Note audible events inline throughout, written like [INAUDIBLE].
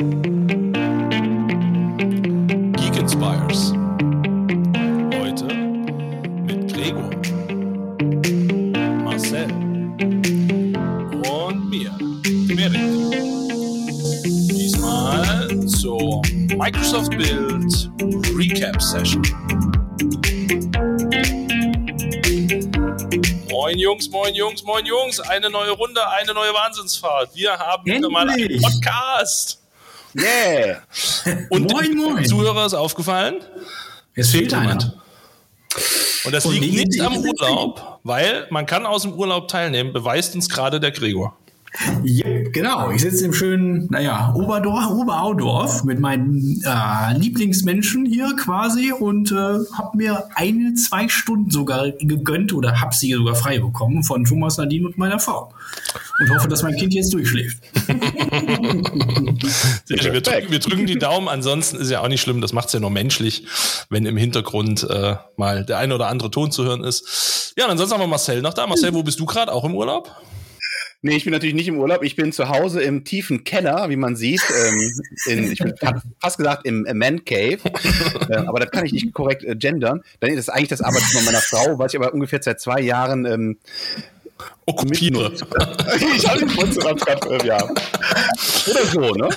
Geek Inspires. Heute mit Gregor, Marcel und mir, Merit. Diesmal zur Microsoft Build Recap Session. Moin Jungs, moin Jungs, moin Jungs. Eine neue Runde, eine neue Wahnsinnsfahrt. Wir haben wieder mal einen Endlich. Podcast. Yeah! Und Moin, dem moin. Zuhörer ist aufgefallen, Es fehlt jemand. Und das Und liegt nicht am. Urlaub, weil man kann aus dem Urlaub teilnehmen, beweist uns gerade der Gregor. Ja, genau. Ich sitze im schönen, naja, Oberdorf, Oberaudorf mit meinen äh, Lieblingsmenschen hier quasi und äh, habe mir eine, zwei Stunden sogar gegönnt oder habe sie sogar frei bekommen von Thomas Nadine und meiner Frau. Und hoffe, dass mein Kind jetzt durchschläft. [LAUGHS] Wir, drücken, wir drücken die Daumen, ansonsten ist ja auch nicht schlimm, das macht es ja nur menschlich, wenn im Hintergrund äh, mal der eine oder andere Ton zu hören ist. Ja, und ansonsten haben wir Marcel noch da. Marcel, wo bist du gerade? Auch im Urlaub? Nee, ich bin natürlich nicht im Urlaub. Ich bin zu Hause im tiefen Keller, wie man sieht. Ähm, in, ich fa- fast gesagt im äh, Man Cave. äh, aber das kann ich nicht korrekt äh, gendern. Dann ist das eigentlich das Arbeitszimmer meiner Frau, was ich aber ungefähr seit zwei Jahren ähm, Okkupiere. [LAUGHS] ich habe den Wohnzimmer gerade, äh, ja. Oder so, ne?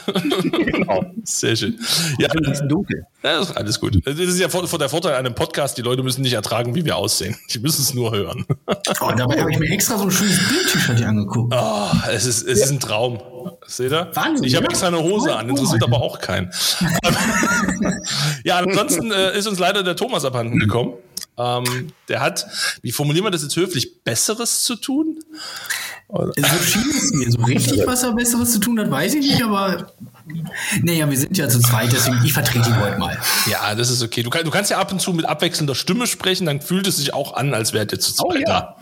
[LAUGHS] genau. Sehr schön. Ja, Ein bisschen dunkel. ja, das ist alles gut. Das ist ja vor, vor der Vorteil an einem Podcast, die Leute müssen nicht ertragen, wie wir aussehen. Die müssen es nur hören. Oh, dabei habe ich mir extra so ein schönes Bild-T-Shirt hier angeguckt. Oh, es ist, es ist ein Traum. Seht ihr? Wahnsinn, ich habe ja. extra eine Hose an, interessiert aber auch keinen. [LAUGHS] ja, ansonsten äh, ist uns leider der Thomas abhanden gekommen. Ähm, der hat, wie formulieren wir das jetzt höflich, Besseres zu tun? So schien es mir. So richtig, was er Besseres zu tun hat, weiß ich nicht, aber naja, wir sind ja zu zweit, deswegen ich vertrete ihn heute mal. Ja, das ist okay. Du, kann, du kannst ja ab und zu mit abwechselnder Stimme sprechen, dann fühlt es sich auch an, als wärt ihr zu zweit Oh ja. da.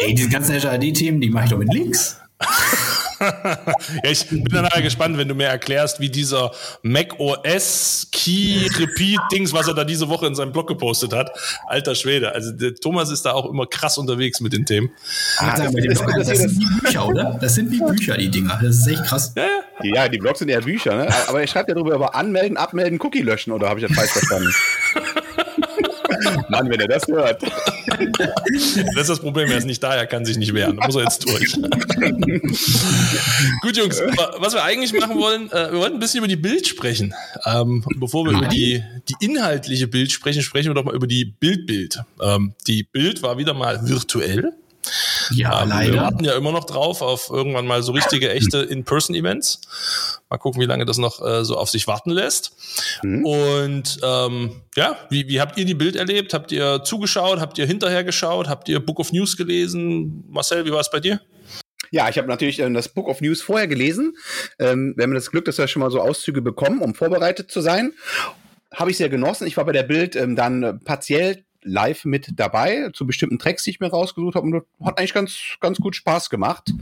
Ey, diese ganzen HAD-Themen, die mache ich doch mit links. [LAUGHS] [LAUGHS] Ja, ich bin dann nachher gespannt, wenn du mir erklärst, wie dieser Mac OS Key Repeat Dings, was er da diese Woche in seinem Blog gepostet hat. Alter Schwede. Also der Thomas ist da auch immer krass unterwegs mit den Themen. Dem das- Blog, das- das sind wie Bücher, oder? Das sind wie Bücher, die Dinger. Das ist echt krass. Ja, ja. Ja, die Blogs sind eher Bücher, ne? Aber er schreibt ja darüber über anmelden, abmelden, Cookie löschen, oder habe ich das falsch verstanden? [LAUGHS] Mann, wenn er das hört. Das ist das Problem, er ist nicht da, er kann sich nicht wehren. Da muss er jetzt durch. Gut, Jungs, wa- was wir eigentlich machen wollen, äh, wir wollten ein bisschen über die Bild sprechen. Ähm, bevor wir über die, die inhaltliche Bild sprechen, sprechen wir doch mal über die Bildbild. Ähm, die Bild war wieder mal virtuell. Ja, Ähm, Wir leider. warten ja immer noch drauf auf irgendwann mal so richtige, echte In-Person-Events. Mal gucken, wie lange das noch äh, so auf sich warten lässt. Und ähm, ja, wie, wie habt ihr die Bild erlebt? Habt ihr zugeschaut? Habt ihr hinterher geschaut? Habt ihr Book of News gelesen? Marcel, wie war es bei dir? Ja, ich habe natürlich ähm, das Book of News vorher gelesen. Ähm, wir haben das Glück, dass wir schon mal so Auszüge bekommen, um vorbereitet zu sein. Habe ich sehr genossen. Ich war bei der Bild ähm, dann partiell live mit dabei zu bestimmten Tracks, die ich mir rausgesucht habe. Und hat eigentlich ganz, ganz gut Spaß gemacht.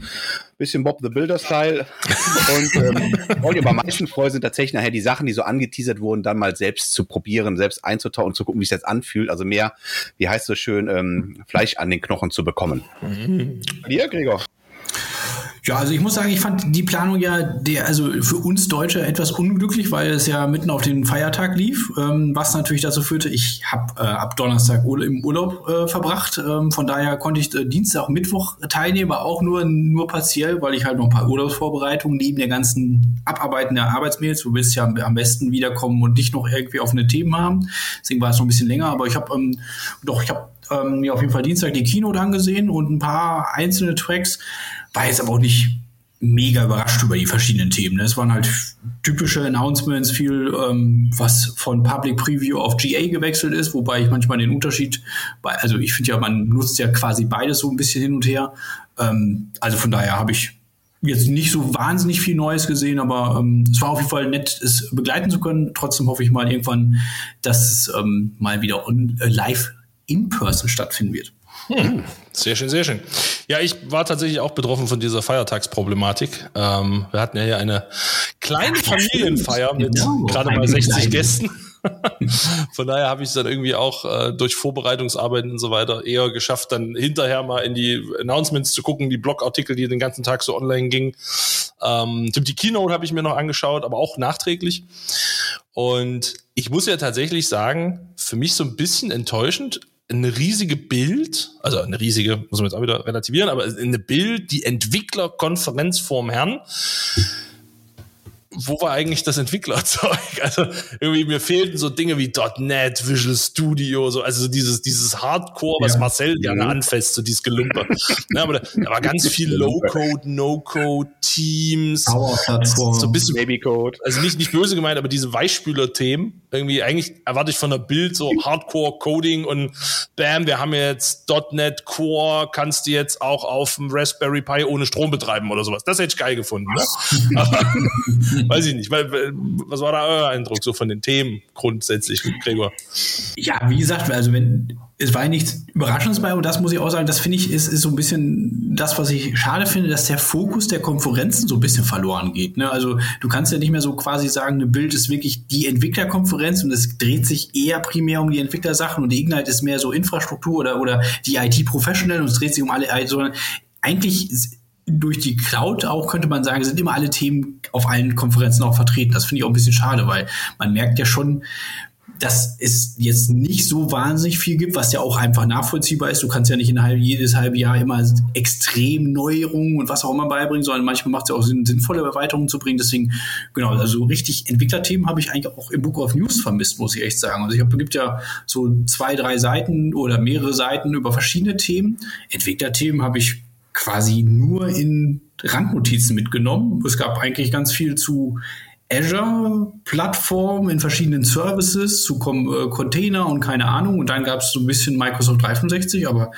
Bisschen Bob the Builder-Style. [LAUGHS] und ähm, ich aber am meisten freue, sind tatsächlich nachher die Sachen, die so angeteasert wurden, dann mal selbst zu probieren, selbst einzutauchen und zu gucken, wie es jetzt anfühlt. Also mehr, wie heißt es so schön, ähm, Fleisch an den Knochen zu bekommen. Dir, Gregor? Ja, also ich muss sagen, ich fand die Planung ja der, also für uns Deutsche etwas unglücklich, weil es ja mitten auf den Feiertag lief, ähm, was natürlich dazu führte, ich habe äh, ab Donnerstag Ur im Urlaub äh, verbracht. Ähm, von daher konnte ich äh, Dienstag, Mittwoch teilnehmen, aber auch nur, nur partiell, weil ich halt noch ein paar Urlaubsvorbereitungen neben der ganzen Abarbeiten der Arbeitsmails, du willst ja am, am besten wiederkommen und nicht noch irgendwie offene Themen haben. Deswegen war es noch ein bisschen länger, aber ich habe ähm, doch, ich habe ähm, mir auf jeden Fall Dienstag die Keynote angesehen und ein paar einzelne Tracks. War jetzt aber auch nicht mega überrascht über die verschiedenen Themen. ne? Es waren halt typische Announcements, viel, ähm, was von Public Preview auf GA gewechselt ist, wobei ich manchmal den Unterschied, bei, also ich finde ja, man nutzt ja quasi beides so ein bisschen hin und her. Ähm, also von daher habe ich jetzt nicht so wahnsinnig viel Neues gesehen, aber ähm, es war auf jeden Fall nett, es begleiten zu können. Trotzdem hoffe ich mal irgendwann, dass es ähm, mal wieder on, äh, live in person stattfinden wird. Sehr schön, sehr schön. Ja, ich war tatsächlich auch betroffen von dieser Feiertagsproblematik. Ähm, wir hatten ja hier eine kleine Familienfeier mit Genau, gerade mal 60 kleine. Gästen. [LAUGHS] Von daher habe ich es dann irgendwie auch äh, durch Vorbereitungsarbeiten und so weiter eher geschafft, dann hinterher mal in die Announcements zu gucken, die Blogartikel, die den ganzen Tag so online gingen. Ähm, die Keynote habe ich mir noch angeschaut, aber auch nachträglich. Und ich muss ja tatsächlich sagen, für mich so ein bisschen enttäuschend, eine riesige Bild, also eine riesige, muss man jetzt auch wieder relativieren, aber eine Bild, die Entwicklerkonferenz vorm Herrn wo war eigentlich das Entwicklerzeug? [LAUGHS] Also irgendwie mir fehlten so Dinge wie .NET, Visual Studio, so also dieses dieses Hardcore, was ja. Marcel gerne mhm. anfasst, so dieses Gelumper. ja, aber da, da, war ganz viel [LAUGHS] Low-Code, No-Code, Teams, so ein bisschen Baby-Code. Also nicht nicht böse gemeint, aber diese Weichspüler-Themen irgendwie eigentlich erwarte ich von der Bild so Hardcore Coding und bam, wir haben jetzt .NET Core, kannst du jetzt auch auf dem Raspberry Pi ohne Strom betreiben oder sowas. Das hätte ich geil gefunden. Ne? [LAUGHS] weiß ich nicht. Was war da euer Eindruck so von den Themen grundsätzlich, Gregor? Ja, wie gesagt, also wenn es war nichts Überraschendes bei und das muss ich auch sagen, das finde ich ist, ist so ein bisschen das, was ich schade finde, dass der Fokus der Konferenzen so ein bisschen verloren geht. Ne? Also du kannst ja nicht mehr so quasi sagen, eine Bild ist wirklich die Entwicklerkonferenz und es dreht sich eher primär um die Entwicklersachen und die Ignite ist mehr so Infrastruktur oder, oder die IT-Professional und es dreht sich um alle, sondern eigentlich durch die Cloud auch, könnte man sagen, sind immer alle Themen auf allen Konferenzen auch vertreten. Das finde ich auch ein bisschen schade, weil man merkt ja schon, dass es jetzt nicht so wahnsinnig viel gibt, was ja auch einfach nachvollziehbar ist. Du kannst ja nicht in halb, jedes halbe Jahr immer extrem Neuerungen und was auch immer beibringen, sondern manchmal macht es ja auch Sinn, sinnvolle Erweiterungen zu bringen. Deswegen, genau, also richtig Entwicklerthemen habe ich eigentlich auch im Book of News vermisst, muss ich echt sagen. Also ich habe, gibt ja so zwei, drei Seiten oder mehrere Seiten über verschiedene Themen. Entwicklerthemen habe ich quasi nur in Randnotizen mitgenommen. Es gab eigentlich ganz viel zu Azure-Plattform in verschiedenen Services, zu äh, Container und keine Ahnung. Und dann gab es so ein bisschen Microsoft 365, aber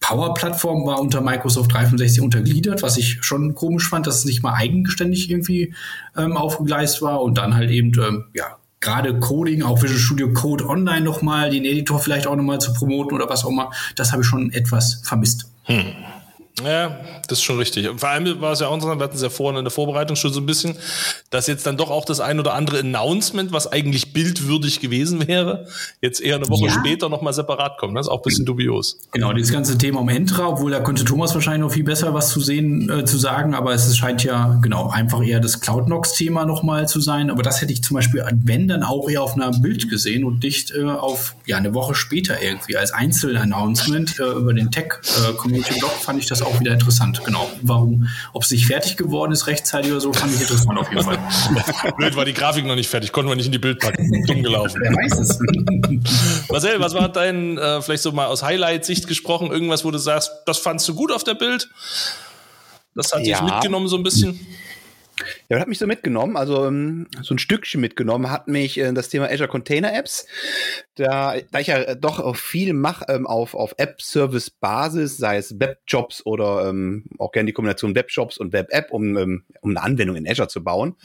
Power-Plattform war unter Microsoft 365 untergliedert, was ich schon komisch fand, dass es nicht mal eigenständig irgendwie ähm, aufgegleist war. Und dann halt eben, ähm, ja, gerade Coding, auch Visual Studio Code Online nochmal, den Editor vielleicht auch nochmal zu promoten oder was auch immer, das habe ich schon etwas vermisst. Hm. Ja, das ist schon richtig. Und vor allem war es ja auch interessant, wir hatten es ja vorhin in der Vorbereitung schon so ein bisschen, dass jetzt dann doch auch das ein oder andere Announcement, was eigentlich bildwürdig gewesen wäre, jetzt eher eine Woche ja. später nochmal separat kommt. Das ist auch ein bisschen dubios. Genau, dieses ganze Thema um Entra, obwohl da könnte Thomas wahrscheinlich noch viel besser was zu sehen, äh, zu sagen, aber es scheint ja, genau, einfach eher das CloudNox-Thema nochmal zu sein. Aber das hätte ich zum Beispiel, wenn dann auch eher auf einer Bild gesehen und nicht äh, auf, ja, eine Woche später irgendwie als Einzelannouncement äh, über den Tech-Community-Blog äh, fand ich das auch wieder interessant. Genau. Warum, ob es nicht fertig geworden ist rechtzeitig oder so, fand ich interessant auf jeden Fall. [LAUGHS] Blöd war die Grafik noch nicht fertig, konnten wir nicht in die Bild packen. Dumm gelaufen. Wer weiß es. [LAUGHS] Marcel, was war dein, äh, vielleicht so mal aus Highlight-Sicht gesprochen, irgendwas, wo du sagst, das fandst du gut auf der Bild? Das hat ja. dich mitgenommen so ein bisschen? Ja, hat mich so mitgenommen, also ähm, so ein Stückchen mitgenommen hat mich äh, das Thema Azure Container Apps. Da, da ich ja doch auch viel mache ähm, auf, auf App-Service-Basis, sei es Webjobs oder ähm, auch gerne die Kombination Webjobs und Web-App, um, ähm, um eine Anwendung in Azure zu bauen,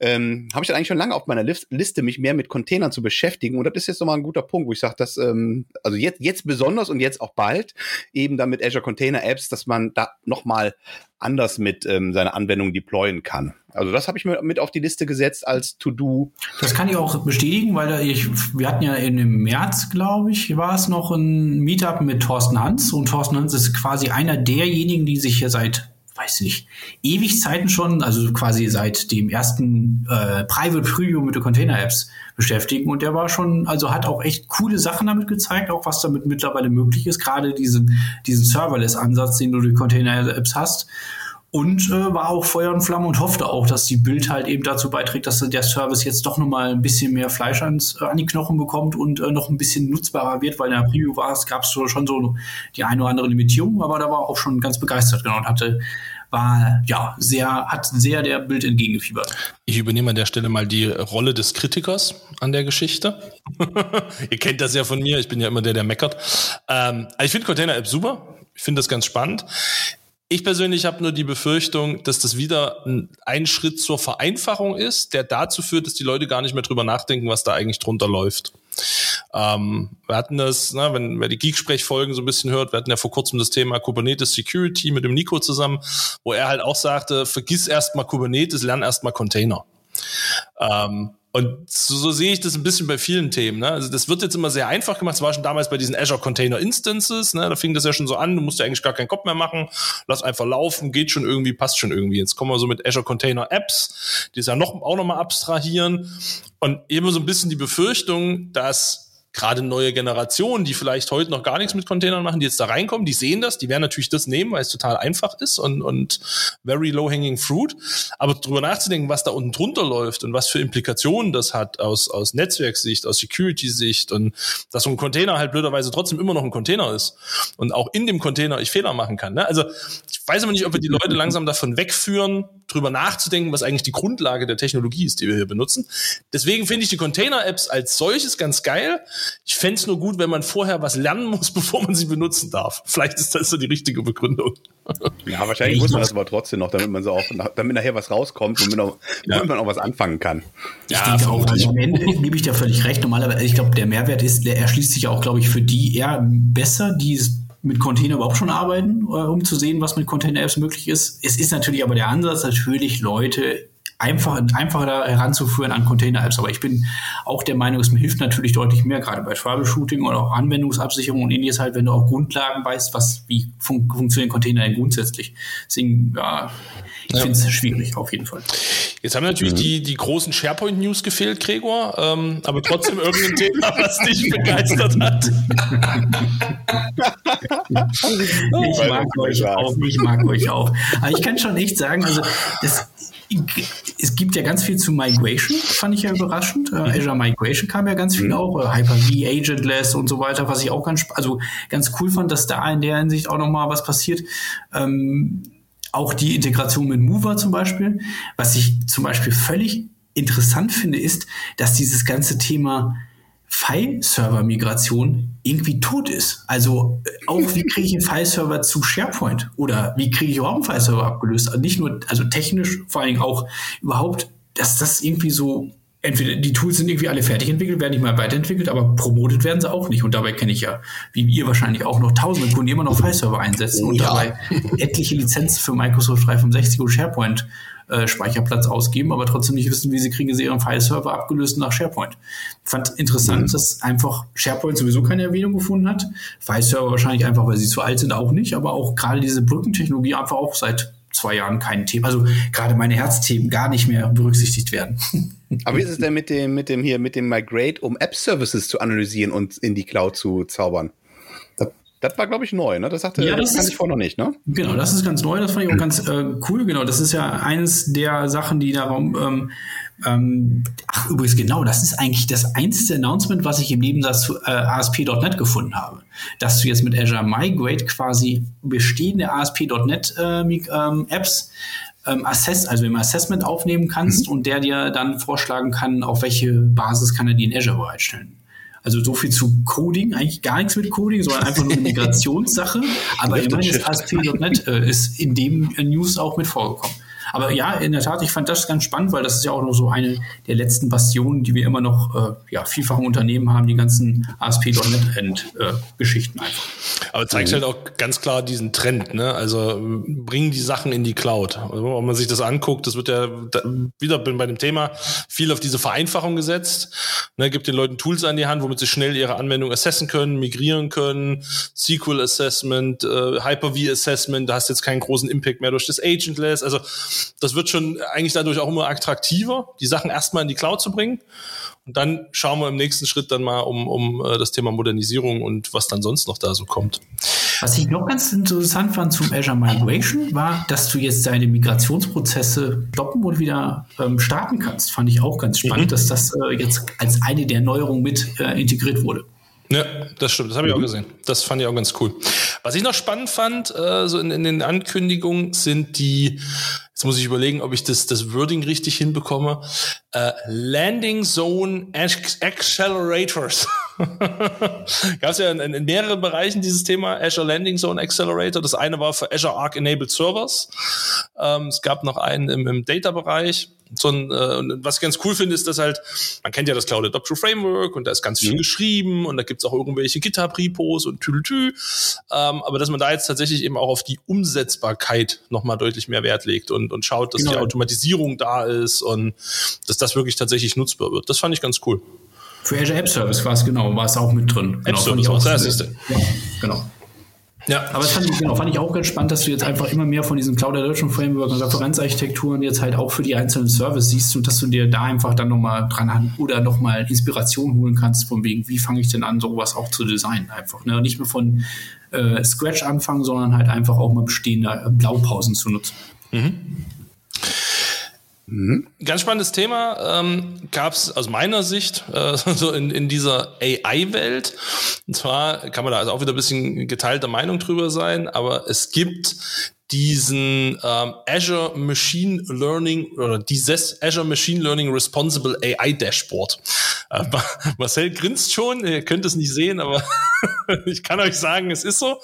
ähm, habe ich dann eigentlich schon lange auf meiner Liste, mich mehr mit Containern zu beschäftigen. Und das ist jetzt nochmal ein guter Punkt, wo ich sage, dass, ähm, also jetzt, jetzt besonders und jetzt auch bald, eben dann mit Azure Container Apps, dass man da nochmal anders mit ähm, seiner Anwendung deployen kann. Also das habe ich mir mit auf die Liste gesetzt als To-Do. Das kann ich auch bestätigen, weil ich, wir hatten ja im März, glaube ich, war es noch ein Meetup mit Thorsten Hans und Thorsten Hans ist quasi einer derjenigen, die sich hier seit weiß nicht, ewig Zeiten schon, also quasi seit dem ersten äh, Private Preview mit den Container-Apps beschäftigen. Und der war schon, also hat auch echt coole Sachen damit gezeigt, auch was damit mittlerweile möglich ist, gerade diesen, diesen Serverless-Ansatz, den du die Container-Apps hast und äh, war auch Feuer und Flamme und hoffte auch, dass die Bild halt eben dazu beiträgt, dass der Service jetzt doch nochmal ein bisschen mehr Fleisch ans, äh, an die Knochen bekommt und äh, noch ein bisschen nutzbarer wird, weil in der Preview war es, gab es schon so die eine oder andere Limitierung, aber da war auch schon ganz begeistert genau und hatte war ja sehr, hat sehr der Bild entgegengefiebert. Ich übernehme an der Stelle mal die Rolle des Kritikers an der Geschichte. [LAUGHS] Ihr kennt das ja von mir, ich bin ja immer der, der meckert. Ähm, also ich finde Container App super. Ich finde das ganz spannend. Ich persönlich habe nur die Befürchtung, dass das wieder ein Schritt zur Vereinfachung ist, der dazu führt, dass die Leute gar nicht mehr drüber nachdenken, was da eigentlich drunter läuft. Ähm, wir hatten das, ne, wenn wer die Geek-Sprechfolgen so ein bisschen hört, wir hatten ja vor kurzem das Thema Kubernetes Security mit dem Nico zusammen, wo er halt auch sagte, vergiss erstmal Kubernetes, lern erstmal Container. Ähm, Und so, so sehe ich das ein bisschen bei vielen Themen. Ne? Also das wird jetzt immer sehr einfach gemacht. Das war schon damals bei diesen Azure Container Instances. Ne? Da fing das ja schon so an. Du musst ja eigentlich gar keinen Kopf mehr machen. Lass einfach laufen, geht schon irgendwie, passt schon irgendwie. Jetzt kommen wir so mit Azure Container Apps, die es ja noch, auch nochmal abstrahieren. Und eben so ein bisschen die Befürchtung, dass gerade neue Generationen, die vielleicht heute noch gar nichts mit Containern machen, die jetzt da reinkommen, die sehen das, die werden natürlich das nehmen, weil es total einfach ist und, und very low hanging fruit. Aber drüber nachzudenken, was da unten drunter läuft und was für Implikationen das hat aus, aus Netzwerksicht, aus Security-Sicht und dass so ein Container halt blöderweise trotzdem immer noch ein Container ist und auch in dem Container ich Fehler machen kann. Ne? Also ich weiß aber nicht, ob wir die Leute langsam davon wegführen, drüber nachzudenken, was eigentlich die Grundlage der Technologie ist, die wir hier benutzen. Deswegen finde ich die Container-Apps als solches ganz geil. Ich fände es nur gut, wenn man vorher was lernen muss, [LAUGHS] bevor man sie benutzen darf. Vielleicht ist das so die richtige Begründung. Ja, wahrscheinlich ich muss man das aber trotzdem noch, damit man so auch, damit nachher was rauskommt, womit, auch, ja. man auch was anfangen kann. Ich ja, denke auch, also am Ende gebe ich dir völlig recht. Normalerweise, ich glaube, der Mehrwert ist, der erschließt sich auch, glaube ich, für die eher besser, die es mit Container überhaupt schon arbeiten, äh, um zu sehen, was mit Container-Apps möglich ist. Es ist natürlich aber der Ansatz, natürlich Leute einfach, einfacher heranzuführen an Container-Apps. Aber ich bin auch der Meinung, es hilft natürlich deutlich mehr, gerade bei Troubleshooting oder auch Anwendungsabsicherung und ähnliches halt, wenn du auch Grundlagen weißt, was, wie fun funktionieren Container denn grundsätzlich. Deswegen, ja, ich ja. finde es schwierig, auf jeden Fall. Jetzt haben natürlich mhm. die, die großen SharePoint-News gefehlt, Gregor, ähm, aber trotzdem irgendein Thema, was dich begeistert hat. ich mag euch auch, ich mag euch auch. Aber ich kann schon echt sagen, also das, es gibt ja ganz viel zu Migration, fand ich ja überraschend. Äh, mhm. Azure Migration kam ja ganz viel mhm. auch, äh, Hyper-V, Agentless und so weiter, was ich auch ganz, also ganz cool fand, dass da in der Hinsicht auch nochmal was passiert. Ähm, auch die Integration mit Mover zum Beispiel. Was ich zum Beispiel völlig interessant finde, ist, dass dieses ganze Thema File-Server-Migration irgendwie tot ist. Also äh, auch wie kriege ich einen File-Server zu SharePoint oder wie kriege ich überhaupt einen File-Server abgelöst? Also nicht nur, also technisch, vor allen Dingen auch überhaupt, dass das irgendwie so entweder die Tools sind irgendwie alle fertig entwickelt, werden nicht mal weiterentwickelt, aber promotet werden sie auch nicht. Und dabei kenne ich ja, wie ihr wahrscheinlich auch noch tausende Kunden, die immer noch File-Server einsetzen und ja. dabei etliche Lizenzen für Microsoft 365 und SharePoint äh, Speicherplatz ausgeben, aber trotzdem nicht wissen, wie sie kriegen sie ihren File-Server abgelöst nach SharePoint. Ich fand interessant, mhm. dass einfach SharePoint sowieso keine Erwähnung gefunden hat. File-Server wahrscheinlich einfach, weil sie zu alt sind, auch nicht, aber auch gerade diese Brückentechnologie einfach auch seit zwei Jahren kein Thema. Also gerade meine Herzthemen gar nicht mehr berücksichtigt werden. [LAUGHS] Aber wie ist es denn mit dem, mit dem hier, mit dem Migrate, um App-Services zu analysieren und in die Cloud zu zaubern? Das, war, glaube ich, neu, ne? Das sagte, ja, das, kannte ich vorher noch nicht, ne? Genau, das ist ganz neu, das fand ich auch ganz äh, cool, genau. Das ist ja eines der Sachen, die darum ähm, ähm, ach, übrigens, genau, das ist eigentlich das einzige Announcement, was ich im Nebensatz zu äh, ASP.NET gefunden habe. Dass du jetzt mit Azure Migrate quasi bestehende ASP.NET äh, ähm, Apps ähm, Assess, also im Assessment aufnehmen kannst mhm. und der dir dann vorschlagen kann, auf welche Basis kann er die in Azure bereitstellen. Also so viel zu Coding, eigentlich gar nichts mit Coding, sondern einfach nur eine [LAUGHS] Migrationssache. Aber immerhin ist ASP.NET äh, ist in dem News auch mit vorgekommen. Aber ja, in der Tat, ich fand das ganz spannend, weil das ist ja auch noch so eine der letzten Bastionen, die wir immer noch äh, ja, vielfach Unternehmen haben, die ganzen ASP.NET-Geschichten äh, einfach. Aber zeigt mhm. halt auch ganz klar diesen Trend, ne? Also bringen die Sachen in die Cloud. Also, wenn man sich das anguckt, das wird ja da, wieder bei dem Thema viel auf diese Vereinfachung gesetzt. Ne? Gibt den Leuten Tools an die Hand, womit sie schnell ihre Anwendung assessen können, migrieren können, SQL Assessment, äh, Hyper-V Assessment, da hast du jetzt keinen großen Impact mehr durch das Agentless. Also das wird schon eigentlich dadurch auch immer attraktiver, die Sachen erstmal in die Cloud zu bringen. Und dann schauen wir im nächsten Schritt dann mal um, um äh, das Thema Modernisierung und was dann sonst noch da so kommt. Was ich noch ganz interessant fand zum Azure Migration war, dass du jetzt deine Migrationsprozesse stoppen und wieder ähm, starten kannst. Fand ich auch ganz spannend, mhm. dass das äh, jetzt als eine der Neuerungen mit äh, integriert wurde. Ja, das stimmt. Das habe ich auch mhm. gesehen. Das fand ich auch ganz cool. Was ich noch spannend fand, äh, so in, in den Ankündigungen, sind die, jetzt muss ich überlegen, ob ich das, das Wording richtig hinbekomme, äh, Landing Zone Accelerators. [LAUGHS] Gab es ja in, in, mehreren Bereichen dieses Thema Azure Landing Zone Accelerator. Das eine war für Azure Arc Enabled Servers. Ähm, es gab noch einen im, im Data-Bereich so ein, äh, was ich ganz cool finde, ist, dass halt, man kennt ja das Cloud Adoption Framework und da ist ganz viel mhm. geschrieben und da gibt's auch irgendwelche GitHub-Repos und Tüdeltü. Ähm, aber dass man da jetzt tatsächlich eben auch auf die Umsetzbarkeit nochmal deutlich mehr Wert legt und, und schaut, dass genau. die Automatisierung da ist und dass das wirklich tatsächlich nutzbar wird. Das fand ich ganz cool. Für Azure App Service war es genau, war es auch mit drin. Genau, App Service, auch das ist ja, genau. Ja, aber das fand ich, genau, fand ich auch ganz spannend, dass du jetzt einfach immer mehr von diesen Cloud Adoption Framework und Referenzarchitekturen jetzt halt auch für die einzelnen Services siehst und dass du dir da einfach dann nochmal dran an oder nochmal Inspiration holen kannst, von wegen, wie fange ich denn an, sowas auch zu designen einfach. Ne? Nicht mehr von äh, Scratch anfangen, sondern halt einfach auch mal bestehende Blaupausen zu nutzen. Mhm. Mhm. Ganz spannendes Thema ähm, gab es aus meiner Sicht äh, [LAUGHS] so in, in dieser AI-Welt. Und zwar kann man da also auch wieder ein bisschen geteilter Meinung drüber sein, aber es gibt diesen ähm, Azure Machine Learning oder dieses Azure Machine Learning Responsible AI Dashboard. Äh, Marcel grinst schon, ihr könnt es nicht sehen, aber [LAUGHS] ich kann euch sagen, es ist so.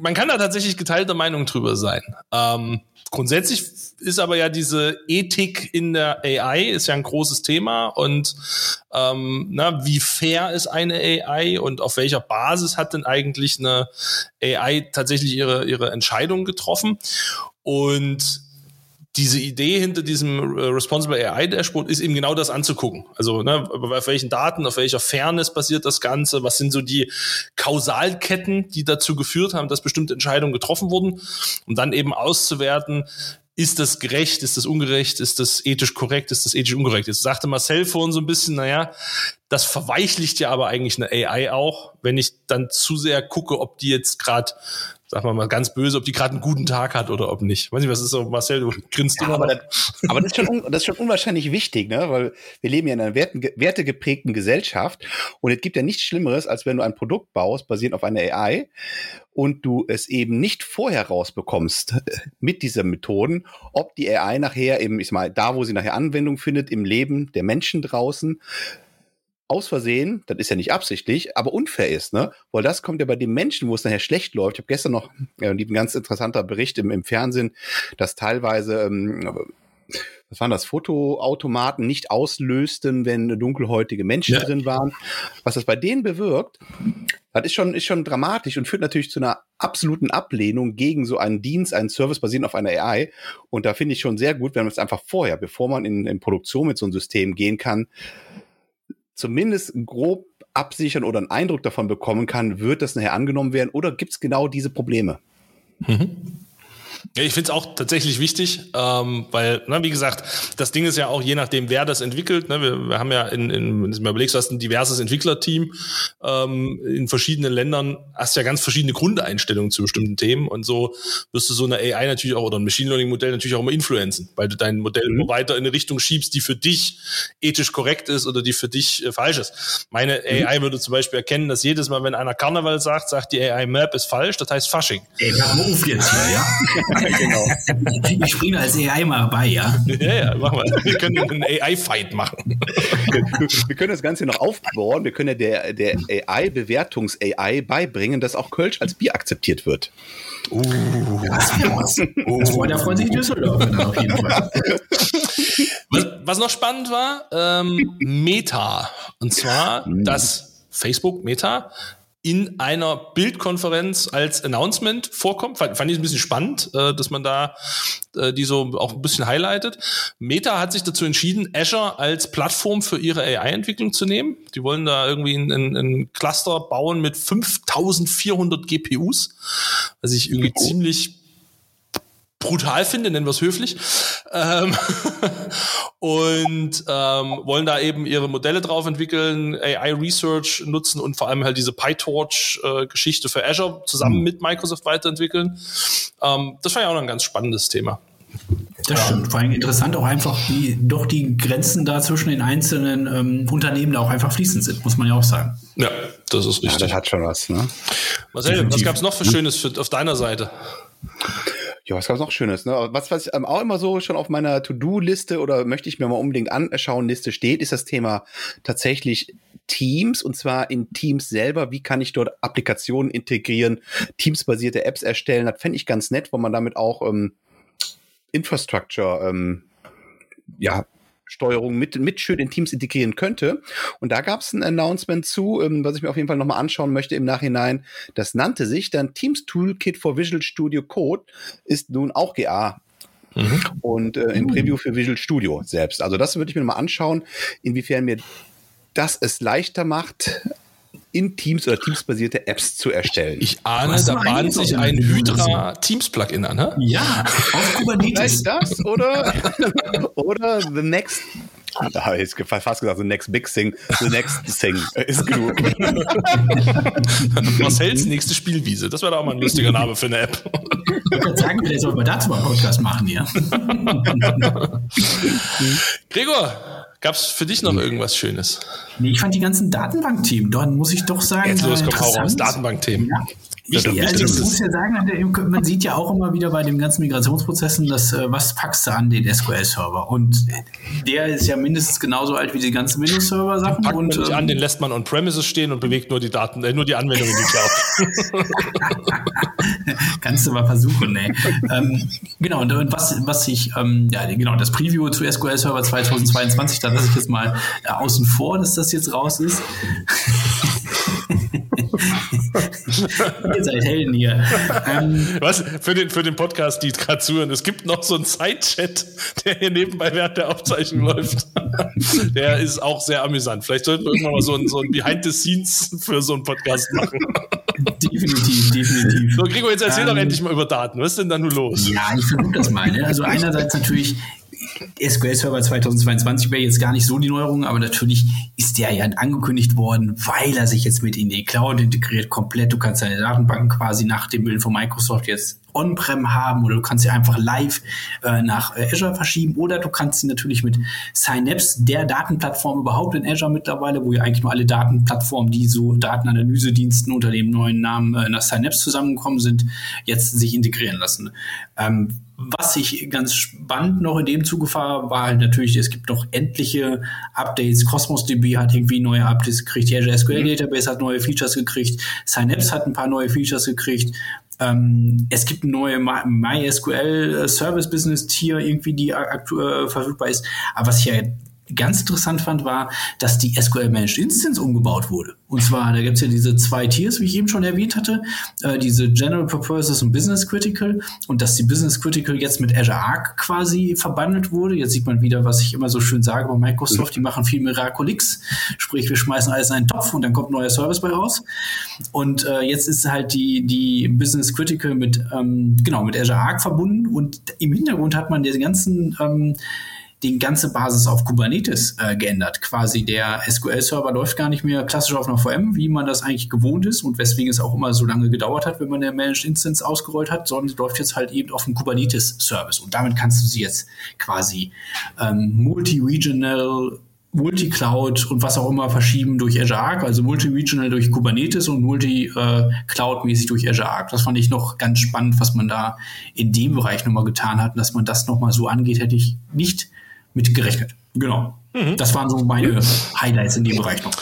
Man kann da tatsächlich geteilter Meinung drüber sein. Ähm, grundsätzlich ist aber ja diese Ethik in der AI ist ja ein großes Thema und ähm, na, wie fair ist eine AI und auf welcher Basis hat denn eigentlich eine AI tatsächlich ihre, ihre Entscheidung getroffen? Und diese Idee hinter diesem äh, Responsible AI Dashboard ist eben genau das anzugucken. Also ne, auf welchen Daten, auf welcher Fairness basiert das Ganze, was sind so die Kausalketten, die dazu geführt haben, dass bestimmte Entscheidungen getroffen wurden, um dann eben auszuwerten, ist das gerecht, ist das ungerecht, ist das ethisch korrekt, ist das ethisch ungerecht. Jetzt sagte Marcel vorhin so ein bisschen, naja, das verweichlicht ja aber eigentlich eine AI auch, wenn ich dann zu sehr gucke, ob die jetzt gerade sagen wir mal ganz böse, ob die gerade einen guten Tag hat oder ob nicht. Weiß nicht, was ist so, Marcel, du grinst ja, immer. Aber das, aber das, ist schon, das ist schon unwahrscheinlich wichtig, ne? weil wir leben ja in einer werten, wertegeprägten Gesellschaft und es gibt ja nichts Schlimmeres, als wenn du ein Produkt baust, basierend auf einer AI und du es eben nicht vorher rausbekommst äh, mit dieser Methoden, ob die AI nachher eben, ich mal, da, wo sie nachher Anwendung findet, im Leben der Menschen draußen, aus Versehen, das ist ja nicht absichtlich, aber unfair ist, ne? Weil das kommt ja bei den Menschen, wo es nachher schlecht läuft. Ich habe gestern noch äh, ein ganz interessanter Bericht im, im Fernsehen, dass teilweise ähm, was waren das, Fotoautomaten nicht auslösten, wenn dunkelhäutige Menschen ja. drin waren. Was das bei denen bewirkt, das ist schon, ist schon dramatisch und führt natürlich zu einer absoluten Ablehnung gegen so einen Dienst, einen Service basierend auf einer AI. Und da finde ich schon sehr gut, wenn man es einfach vorher, bevor man in, in Produktion mit so einem System gehen kann, zumindest grob absichern oder einen Eindruck davon bekommen kann, wird das nachher angenommen werden oder gibt es genau diese Probleme? Mhm. Ja, ich finde es auch tatsächlich wichtig, ähm, weil, na, wie gesagt, das Ding ist ja auch je nachdem, wer das entwickelt. Ne, wir, wir haben ja in, in wenn du mal überlegst, du hast ein diverses Entwicklerteam ähm, in verschiedenen Ländern, hast ja ganz verschiedene Grundeinstellungen zu bestimmten Themen und so wirst du so eine AI natürlich auch oder ein Machine Learning Modell natürlich auch immer influenzen, weil du dein Modell mhm. weiter in eine Richtung schiebst, die für dich ethisch korrekt ist oder die für dich äh, falsch ist. Meine mhm. AI würde zum Beispiel erkennen, dass jedes Mal, wenn einer Karneval sagt, sagt die AI Map ist falsch, das heißt Fasching. Ey, auf jetzt ja? [LAUGHS] [LAUGHS] genau. Ich springe als AI mal bei, ja? Ja, ja, machen wir. Wir können einen AI-Fight machen. Wir können das Ganze noch aufbauen. Wir können ja der, der AI-Bewertungs-AI beibringen, dass auch Kölsch als Bier akzeptiert wird. Uh, das wäre was. Uh. Das freut, da freuen sich Düsseldorf auf jeden Fall. Was, was noch spannend war, ähm, Meta. Und zwar, hm. dass Facebook, Meta, in einer Bildkonferenz als Announcement vorkommt. Fand, fand ich ein bisschen spannend, äh, dass man da äh, die so auch ein bisschen highlightet. Meta hat sich dazu entschieden, Azure als Plattform für ihre AI-Entwicklung zu nehmen. Die wollen da irgendwie ein, ein, Cluster bauen mit 5400 GPUs, was ich irgendwie oh. ziemlich brutal finde, nennen wir es höflich. Ähm [LAUGHS] und ähm, wollen da eben ihre Modelle drauf entwickeln, AI Research nutzen und vor allem halt diese PyTorch-Geschichte äh, für Azure zusammen mhm. mit Microsoft weiterentwickeln. Ähm, das war ja auch noch ein ganz spannendes Thema. Das stimmt. Vor allem interessant auch einfach, wie doch die Grenzen da zwischen den einzelnen ähm, Unternehmen da auch einfach fließend sind, muss man ja auch sagen. Ja, das ist richtig. Ja, das hat schon was. Ne? Marcel, Definitiv. was gab es noch für Schönes für, auf deiner Seite? Ja, was gab's noch Schönes? Ne? Was, was ähm, auch immer so schon auf meiner To-Do-Liste oder möchte ich mir mal unbedingt anschauen Liste steht, ist das Thema tatsächlich Teams und zwar in Teams selber. Wie kann ich dort Applikationen integrieren, teamsbasierte Apps erstellen? Das fände ich ganz nett, wo man damit auch ähm, Infrastructure ähm, ja, Steuerung mit, mit schön in Teams integrieren könnte. Und da gab es ein Announcement zu, ähm, was ich mir auf jeden Fall nochmal anschauen möchte im Nachhinein. Das nannte sich dann Teams Toolkit for Visual Studio Code, ist nun auch GA Mhm. und äh, im Preview für Visual Studio selbst. Also das würde ich mir mal anschauen, inwiefern mir das es leichter macht, in Teams oder Teams-basierte Apps zu erstellen. Ich ahne, da bahnt sich ein Hydra Teams-Plugin an, ne? Ja, auf Kubernetes. das oder, [LAUGHS] oder the next da habe ich fast gesagt, the next big thing, the next thing ist genug. Marcells nächste Spielwiese, das wäre auch mal ein lustiger Name für eine App. Ich würde sagen, vielleicht sollten wir dazu mal einen Podcast machen hier. [LAUGHS] Gregor, Gab es für dich noch irgendwas Schönes? Nee, ich fand die ganzen Datenbankthemen, dort muss ich doch sagen. Jetzt los, komm, hau raus, Datenbankthemen. Ja. Ich, also ich muss ja sagen, man sieht ja auch immer wieder bei den ganzen Migrationsprozessen, dass äh, was packst du an den SQL-Server? Und der ist ja mindestens genauso alt wie die ganzen Windows-Server-Sachen. Packt und, man nicht an, den lässt man on-premises stehen und bewegt nur die Daten, äh, nur die Anwendung in die Cloud. [LAUGHS] Kannst du mal versuchen, ne? ähm, genau, und, und, was, was ich, ähm, ja, genau, das Preview zu SQL Server 2022, da lasse ich jetzt mal äh, außen vor, dass das jetzt raus ist. [LAUGHS] Ihr seid Helden hier. Ähm, Was? Für den, für den Podcast, die gerade zuhören, es gibt noch so einen Side-Chat, der hier nebenbei während der Aufzeichnung läuft. [LAUGHS] der ist auch sehr amüsant. Vielleicht sollten wir irgendwann mal so ein, so ein Behind the Scenes für so einen Podcast machen. definitiv, definitiv. So, Gregor, jetzt erzähl ähm, doch endlich mal über Daten. Was ist denn da nur los? Ja, ich versuche das mal. Ne? Also einerseits natürlich SQL Server 2022 wäre jetzt gar nicht so die Neuerung, aber natürlich ist der ja angekündigt worden, weil er sich jetzt mit in die Cloud integriert, komplett. Du kannst deine Datenbanken quasi nach dem Bild von Microsoft jetzt on-prem haben oder du kannst sie einfach live äh, nach äh, Azure verschieben oder du kannst sie natürlich mit Synapse, der Datenplattform überhaupt in Azure mittlerweile, wo ja eigentlich nur alle Datenplattformen, die so Datenanalysediensten unter dem neuen Namen äh, nach Synapse zusammengekommen sind, jetzt sich integrieren lassen. Ähm, was ich ganz spannend noch in dem Zuge war, war halt natürlich, es gibt noch endliche Updates. Cosmos DB hat irgendwie neue Updates gekriegt. Die Azure SQL mhm. Database hat neue Features gekriegt. Synapse hat ein paar neue Features gekriegt. Ähm, es gibt eine neue MySQL Service Business Tier irgendwie, die aktuell verfügbar ist. Aber was ich ja ganz interessant fand, war, dass die SQL Managed Instance umgebaut wurde. Und zwar, da gibt es ja diese zwei Tiers, wie ich eben schon erwähnt hatte, äh, diese General Purposes und Business Critical und dass die Business Critical jetzt mit Azure Arc quasi verbandelt wurde. Jetzt sieht man wieder, was ich immer so schön sage bei Microsoft, die machen viel Miraculix, sprich wir schmeißen alles in einen Topf und dann kommt ein neuer Service bei raus. Und äh, jetzt ist halt die, die Business Critical mit, ähm, genau, mit Azure Arc verbunden und im Hintergrund hat man den ganzen ähm, die ganze Basis auf Kubernetes äh, geändert. Quasi der SQL-Server läuft gar nicht mehr klassisch auf einer VM, wie man das eigentlich gewohnt ist und weswegen es auch immer so lange gedauert hat, wenn man eine Managed Instance ausgerollt hat, sondern läuft jetzt halt eben auf einem Kubernetes-Service. Und damit kannst du sie jetzt quasi ähm, multi-regional Multi-Cloud und was auch immer verschieben durch Azure Arc, also multi-regional durch Kubernetes und multi-Cloud-mäßig durch Azure Arc. Das fand ich noch ganz spannend, was man da in dem Bereich nochmal getan hat. Und dass man das nochmal so angeht, hätte ich nicht mit gerechnet. Genau. Mhm. Das waren so meine Highlights in dem Bereich noch.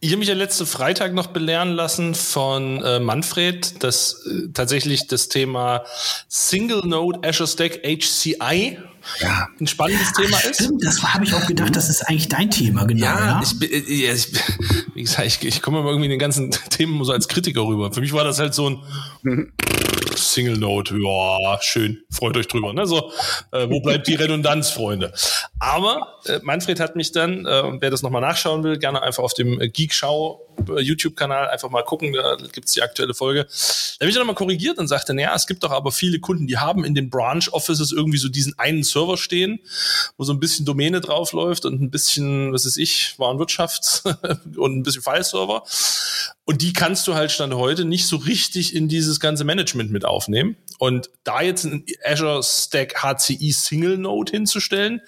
Ich habe mich ja letzte Freitag noch belehren lassen von äh, Manfred, dass äh, tatsächlich das Thema Single Node Azure Stack HCI ja. ein spannendes Thema Ach, ist. Stimmt, das habe ich auch gedacht, das ist eigentlich dein Thema, genau. Ja, ja? Ich, äh, ich, wie gesagt, ich, ich komme immer irgendwie in den ganzen [LAUGHS] Themen so als Kritiker rüber. Für mich war das halt so ein mhm. Single Note, ja, schön, freut euch drüber. Ne? So, äh, wo bleibt die Redundanz, Freunde? Aber äh, Manfred hat mich dann, äh, wer das nochmal nachschauen will, gerne einfach auf dem Geek Show äh, YouTube-Kanal einfach mal gucken, da gibt's die aktuelle Folge. Da habe ich dann mal korrigiert und sagte, naja, es gibt doch aber viele Kunden, die haben in den Branch-Offices irgendwie so diesen einen Server stehen, wo so ein bisschen Domäne draufläuft und ein bisschen, was ist ich, Warenwirtschaft [LAUGHS] und ein bisschen File-Server. Und die kannst du halt Stand heute nicht so richtig in dieses ganze Management mit aufnehmen. Und da jetzt ein Azure Stack HCI Single Node hinzustellen,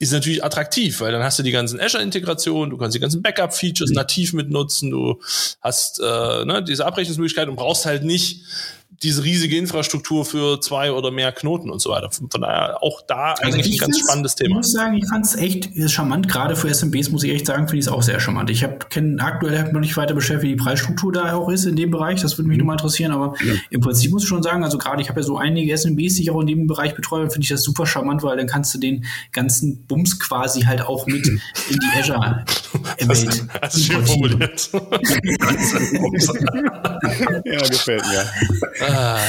ist natürlich attraktiv, weil dann hast du die ganzen Azure-Integrationen, du kannst die ganzen Backup-Features nativ mitnutzen, du hast äh, ne, diese Abrechnungsmöglichkeit und brauchst halt nicht diese riesige Infrastruktur für zwei oder mehr Knoten und so weiter. Von daher auch da Also eigentlich ein ich ganz spannendes Ich Thema. muss sagen, ich fand es echt charmant, gerade für SMBs muss ich echt sagen, finde ich es auch sehr charmant. Ich habe aktuell hab noch nicht weiter beschäftigt, wie die Preisstruktur da auch ist in dem Bereich. Das würde mich nochmal interessieren, aber im Prinzip muss ich schon sagen, also gerade ich habe ja so einige SMBs, die ich auch in dem Bereich betreue, finde ich das super charmant, weil dann kannst du den ganzen Bums quasi halt auch mit [LAUGHS] in die Azure Welt das ist schön formuliert. [LAUGHS] Ja, gefällt mir. [LAUGHS] Ah,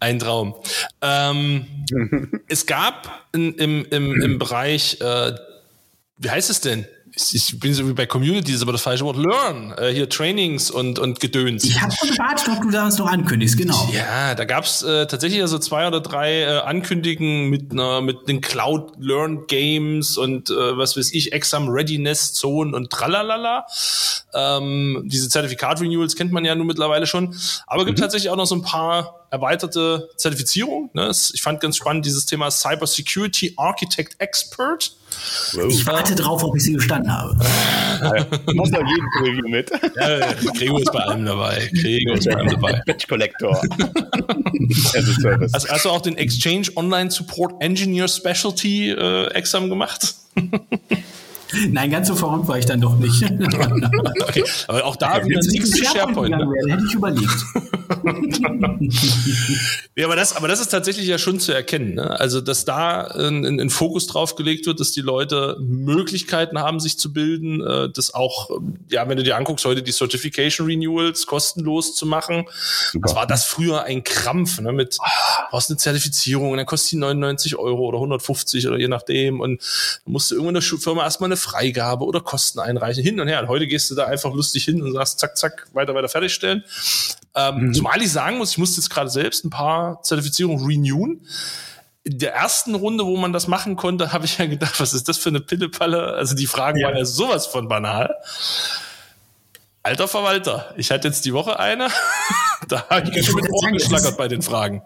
ein Traum. Ähm, [LAUGHS] es gab in, im, im, im Bereich, äh, wie heißt es denn? Ich, bin so wie bei Communities, aber das falsche Wort, Learn. Äh, hier Trainings und, und Gedöns. Ich habe schon gewartet, ob du da uns noch ankündigst, genau. Ja, da gab's äh, tatsächlich also zwei oder drei äh, Ankündigungen mit einer mit den Cloud Learn Games und äh, was weiß ich, Exam Readiness Zone und tralalala. Ähm, diese Zertifikat Renewals kennt man ja nun mittlerweile schon, aber gibt tatsächlich auch noch so ein paar erweiterte Zertifizierungen. Ne? Ich fand ganz spannend dieses Thema Cyber Security Architect Expert. Ich warte drauf, ob ich sie gestanden habe. Du machst doch jeden Preview mit. Ja, Gregor ist bei allem dabei. Gregor ist bei allem dabei. Batch Collector. As a Service. Hast, hast du auch den Exchange Online Support Engineer Specialty äh, Exam gemacht? [LAUGHS] [LAUGHS] Nein, ganz so verrückt war ich dann doch nicht. [LAUGHS] Okay, aber auch da nichts es für SharePoint. gegangen Ne? wäre, hätte ich überlegt. [LAUGHS] Ja, aber das, aber das ist tatsächlich ja schon zu erkennen. Ne? Also, dass da ein, ein, ein Fokus drauf gelegt wird, dass die Leute Möglichkeiten haben, sich zu bilden, äh, das auch, ja, wenn du dir anguckst, heute die Certification Renewals kostenlos zu machen. Was war das früher ein Krampf, ne? Mit brauchst eine Zertifizierung und dann kostet die 99 Euro oder 150 oder je nachdem. Und dann musst du irgendwo in der Firma erstmal eine Freigabe oder Kosten einreichen, hin und her. Und heute gehst du da einfach lustig hin und sagst, zack, zack, weiter, weiter fertigstellen. Ähm, Zumal ich sagen muss, ich musste jetzt gerade selbst ein paar Zertifizierungen renewen. In der ersten Runde, wo man das machen konnte, habe ich ja gedacht, was ist das für eine Pillepalle? Also die Fragen Ja. waren ja sowas von banal. Alter Verwalter, ich hatte jetzt die Woche eine, [LAUGHS] da habe ich ganz schön mit Ohren geschlackert bei den Fragen.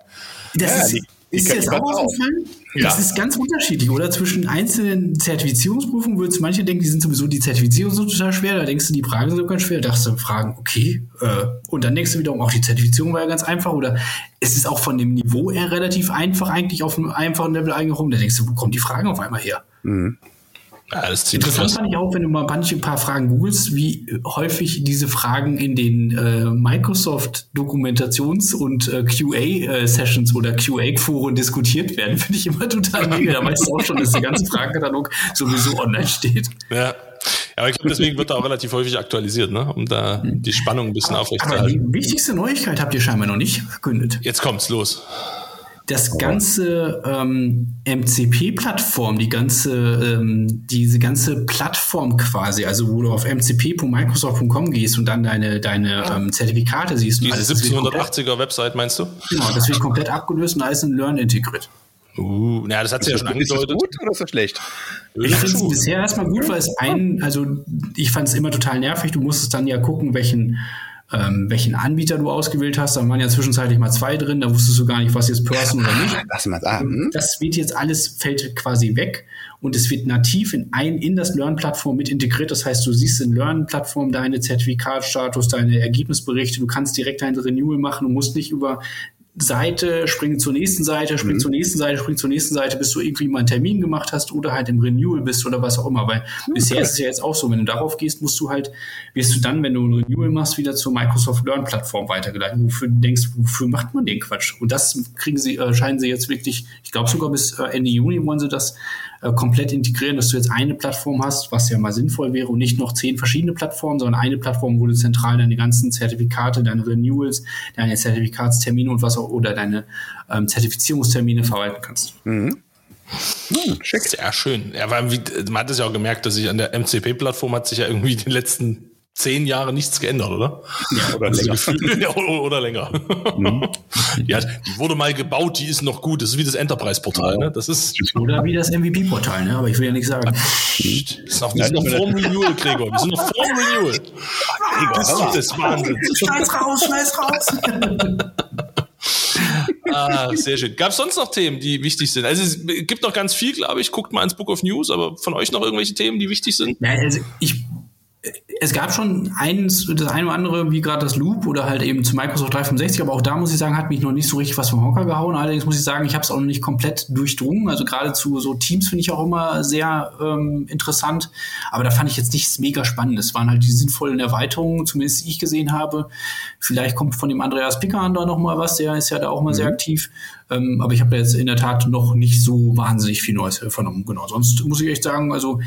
Das Ja, ist, ist dir das auch aufgefallen? Ja. Das ist ganz unterschiedlich, oder? Zwischen einzelnen Zertifizierungsprüfungen würdest manche denken, die sind sowieso die Zertifizierung so total schwer. Da denkst du, die Fragen sind so ganz schwer. Da dachtest du Fragen, okay. Äh, und dann denkst du wiederum, auch die Zertifizierung war ja ganz einfach. Oder es ist auch von dem Niveau her relativ einfach, eigentlich auf einem einfachen Level eingehoben. Da denkst du, wo kommen die Fragen auf einmal her? Ja, Interessant fand ich auch, wenn du mal manche paar Fragen googelst, wie äh, häufig diese Fragen in den äh, Microsoft-Dokumentations- und äh, QA-Sessions oder QA-Foren diskutiert werden, finde ich immer total mega. Da weißt du auch schon, dass der ganze Fragenkatalog sowieso online steht. Ja. Aber ich glaube, deswegen wird er auch relativ häufig aktualisiert, ne? um da die Spannung ein bisschen Aber aufrechtzuerhalten. die wichtigste Neuigkeit habt ihr scheinbar noch nicht verkündet. Jetzt kommt's los. Das ganze ähm, MCP-Plattform, die ganze, ähm, diese ganze Plattform quasi, also wo du auf mcp.microsoft.com gehst und dann deine, deine ähm, Zertifikate siehst. und Diese alles, das wird komplett- 1780er Website, meinst du? Genau, das wird komplett abgelöst und da ist ein Learn integriert. Uh, naja, das hat sie ja schon Ist das angedeutet. gut oder ist das schlecht? Ich finde es bisher erstmal gut, weil es ein, also ich fand es immer total nervig. Du musstest dann ja gucken, welchen, ähm, welchen Anbieter du ausgewählt hast. Da waren ja zwischenzeitlich mal zwei drin, da wusstest du gar nicht, was jetzt Person oder nicht. [LAUGHS] Lass mal ah, hm? Das wird jetzt alles, fällt quasi weg und es wird nativ in ein, in das Learn-Plattform mit integriert. Das heißt, du siehst in Learn-Plattform deine Zertifikatstatus, deine Ergebnisberichte, du kannst direkt dein Renewal machen, du musst nicht über Seite, springen zur nächsten Seite, springen zur nächsten Seite, springen zur nächsten Seite, bis du irgendwie mal einen Termin gemacht hast oder halt im Renewal bist oder was auch immer. Weil bisher ist es ja jetzt auch so, wenn du darauf gehst, musst du halt, wirst du dann, wenn du ein Renewal machst, wieder zur Microsoft Learn Plattform weitergeleitet. Wofür du denkst, wofür macht man den Quatsch? Und das kriegen sie, äh, scheinen sie jetzt wirklich, ich glaube sogar bis äh, Ende Juni wollen sie das äh, komplett integrieren, dass du jetzt eine Plattform hast, was ja mal sinnvoll wäre und nicht noch zehn verschiedene Plattformen, sondern eine Plattform, wo du zentral deine ganzen Zertifikate, deine Renewals, deine Zertifikatstermine und was auch oder deine ähm, Zertifizierungstermine verwalten kannst. Hm, schick. Sehr schön. Ja, weil, wie, man hat es ja auch gemerkt, dass sich an der MCP-Plattform hat sich ja irgendwie die letzten zehn Jahre nichts geändert, oder? Ja, Oder Also länger. [LAUGHS] ja, oder, oder länger. [LAUGHS] ja, die wurde mal gebaut, die ist noch gut. Das ist wie das Enterprise-Portal, ne? Das ist, Oder wie das MVP-Portal, ne? aber ich will ja nichts sagen. [LAUGHS] das ist noch, wir sind noch vorm Renewal, Gregor. Wir sind noch vorm Renewal. Das ist Wahnsinn. Scheiß raus, scheiß raus! Ah, sehr schön. Gab es sonst noch Themen, die wichtig sind? Also es gibt noch ganz viel, glaube ich. Guckt mal ins Book of News, aber von euch noch irgendwelche Themen, die wichtig sind? Ja, also ich, es gab schon eins, das eine oder andere, wie gerade das Loop oder halt eben zu Microsoft 365, aber auch da muss ich sagen, hat mich noch nicht so richtig was vom Hocker gehauen. Allerdings muss ich sagen, ich habe es auch noch nicht komplett durchdrungen. Also gerade zu so Teams finde ich auch immer sehr ähm, interessant. Aber da fand ich jetzt nichts mega spannend. Es waren halt die sinnvollen Erweiterungen, zumindest die ich gesehen habe. Vielleicht kommt von dem Andreas Picker da noch mal was, der ist ja da auch mal mhm. sehr aktiv. Ähm, aber ich habe da jetzt in der Tat noch nicht so wahnsinnig viel Neues vernommen. Genau. Sonst muss ich echt sagen, also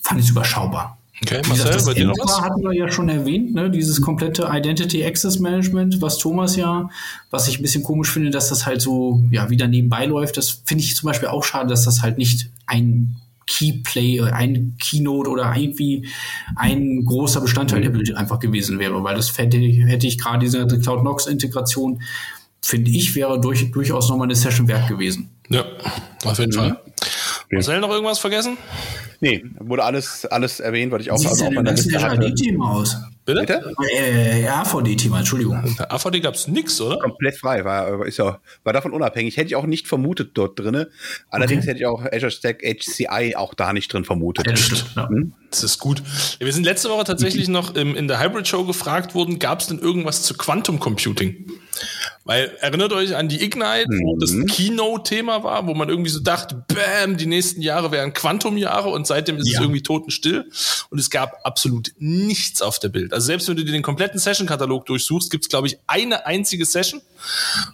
fand ich es überschaubar. Okay, Marcel, das bei dir noch was? hatten wir ja schon erwähnt, ne? dieses komplette Identity Access Management, was Thomas ja, was ich ein bisschen komisch finde, dass das halt so ja wieder nebenbei läuft. Das finde ich zum Beispiel auch schade, dass das halt nicht ein Keyplay, ein Keynote oder irgendwie ein großer Bestandteil der Bild einfach gewesen wäre, weil das hätte, hätte ich gerade diese Cloud Knox Integration, finde ich, wäre durch, durchaus nochmal eine Session wert gewesen. Ja, auf jeden Fall. Marcel, noch irgendwas vergessen? Nee, wurde alles, alles erwähnt, was ich auch, Wie also sieht auf meiner. RD-Thema aus? Bitte? Bitte? Äh, AVD-Thema, Entschuldigung. Bei AVD gab es nichts, oder? Komplett frei, war, ist ja, war davon unabhängig. Hätte ich auch nicht vermutet dort drinne. Allerdings Okay. hätte ich auch Azure Stack HCI auch da nicht drin vermutet. Ja, das stimmt. Ja. Hm? Das ist gut. Wir sind letzte Woche tatsächlich noch im, in der Hybrid Show gefragt worden, gab es denn irgendwas zu Quantum Computing? Weil erinnert euch an die Ignite, wo das Keynote-Thema war, wo man irgendwie so dachte, bam, die nächsten Jahre wären Quantum-Jahre und seitdem ist es Ja. irgendwie totenstill. Und es gab absolut nichts auf der Bild. Also selbst wenn du dir den kompletten Session-Katalog durchsuchst, gibt es, glaube ich, eine einzige Session,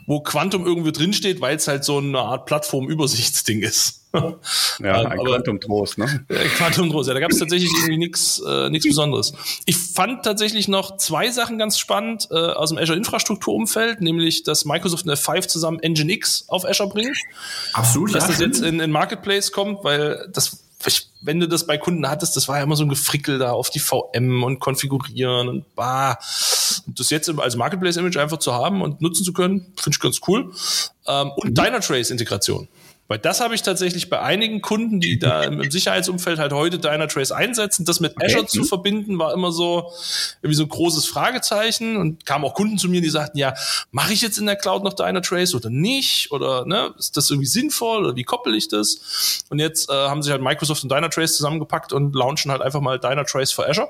wo Quantum irgendwie drinsteht, weil es halt so eine Art Plattform-Übersichtsding ist. [LAUGHS] Ja, ein Aber- Quantum Trost, ne? [LAUGHS] Äh, Quantum Trost, ja, da gab es tatsächlich irgendwie nichts äh, nichts Besonderes. Ich fand tatsächlich noch zwei Sachen ganz spannend äh, aus dem Azure Infrastrukturumfeld, nämlich dass Microsoft und F5 zusammen Nginx auf Azure bringen, Absolut, dass ja. das jetzt in, in Marketplace kommt, weil das ich, wenn du das bei Kunden hattest, das war ja immer so ein Gefrickel da auf die VM und konfigurieren und bah. Und das jetzt als Marketplace-Image einfach zu haben und nutzen zu können, finde ich ganz cool. Ähm, und Dynatrace-Integration. Weil das habe ich tatsächlich bei einigen Kunden, die da im Sicherheitsumfeld halt heute Dynatrace einsetzen, das mit Azure zu Mhm. verbinden, war immer so irgendwie so ein großes Fragezeichen und kamen auch Kunden zu mir, die sagten, ja, mache ich jetzt in der Cloud noch Dynatrace oder nicht? Oder ne, ist das irgendwie sinnvoll oder wie koppel ich das? Und jetzt äh, haben sich halt Microsoft und Dynatrace zusammengepackt und launchen halt einfach mal Dynatrace für Azure.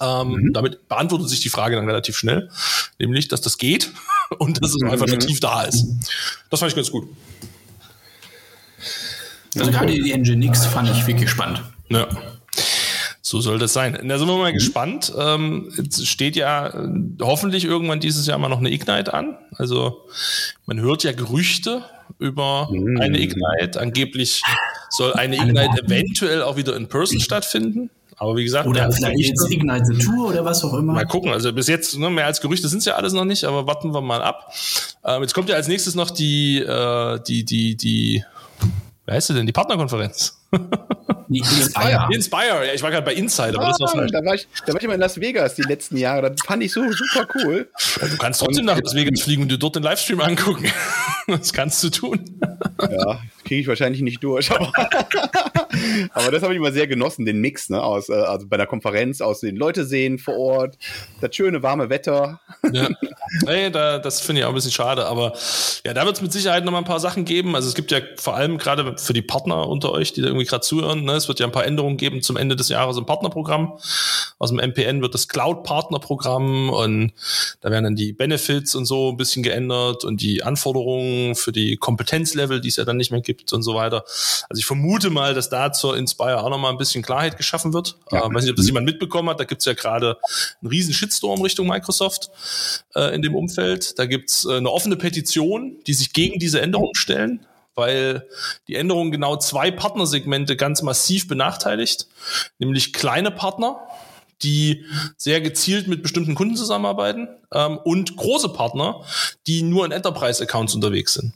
Ähm, Damit beantwortet sich die Frage dann relativ schnell, nämlich, dass das geht [LAUGHS] und dass es einfach nativ da ist. Das fand ich ganz gut. Also gerade die Nginx fand ich wirklich spannend. Ja. So soll das sein. Da sind wir mal gespannt. Ähm, es steht ja äh, hoffentlich irgendwann dieses Jahr mal noch eine Ignite an. Also man hört ja Gerüchte über eine Ignite. Angeblich soll eine Ignite eventuell auch wieder in Person stattfinden. Aber wie gesagt, Oder vielleicht jetzt Ignite the Tour oder was auch immer. Mal gucken. Also bis jetzt, ne, mehr als Gerüchte sind es ja alles noch nicht, aber warten wir mal ab. Ähm, jetzt kommt ja als nächstes noch die, äh, die, die, die, wie heißt sie denn? Die Partnerkonferenz. Inspire. Inspire. Ja, ich war gerade bei Inside, aber das war Ah, falsch. da, war ich, da war ich immer in Las Vegas die letzten Jahre. Das fand ich so super cool. Du kannst trotzdem nach Las Vegas fliegen und dir dort den Livestream angucken. [LAUGHS] Das kannst du tun. Ja, kriege ich wahrscheinlich nicht durch. Aber, [LAUGHS] aber das habe ich immer sehr genossen, den Mix, ne? Aus, äh, also bei der Konferenz, aus den Leute sehen vor Ort, das schöne warme Wetter. Ja. Nee, da, das finde ich auch ein bisschen schade, aber ja, da wird es mit Sicherheit noch mal ein paar Sachen geben. Also es gibt ja vor allem gerade für die Partner unter euch, die da irgendwie gerade zuhören, ne, es wird ja ein paar Änderungen geben zum Ende des Jahres im Partnerprogramm. Aus dem MPN wird das Cloud-Partnerprogramm und da werden dann die Benefits und so ein bisschen geändert und die Anforderungen für die Kompetenzlevel, die es ja dann nicht mehr gibt und so weiter. Also ich vermute mal, dass da zur Inspire auch noch mal ein bisschen Klarheit geschaffen wird. Ja. Äh, weiß nicht, ob das jemand mitbekommen hat. Da gibt's ja gerade einen riesen Shitstorm Richtung Microsoft äh, in dem Umfeld. Da gibt's äh, eine offene Petition, die sich gegen diese Änderungen stellen, weil die Änderung genau zwei Partnersegmente ganz massiv benachteiligt, nämlich kleine Partner, die sehr gezielt mit bestimmten Kunden zusammenarbeiten ähm, und große Partner, die nur in Enterprise-Accounts unterwegs sind.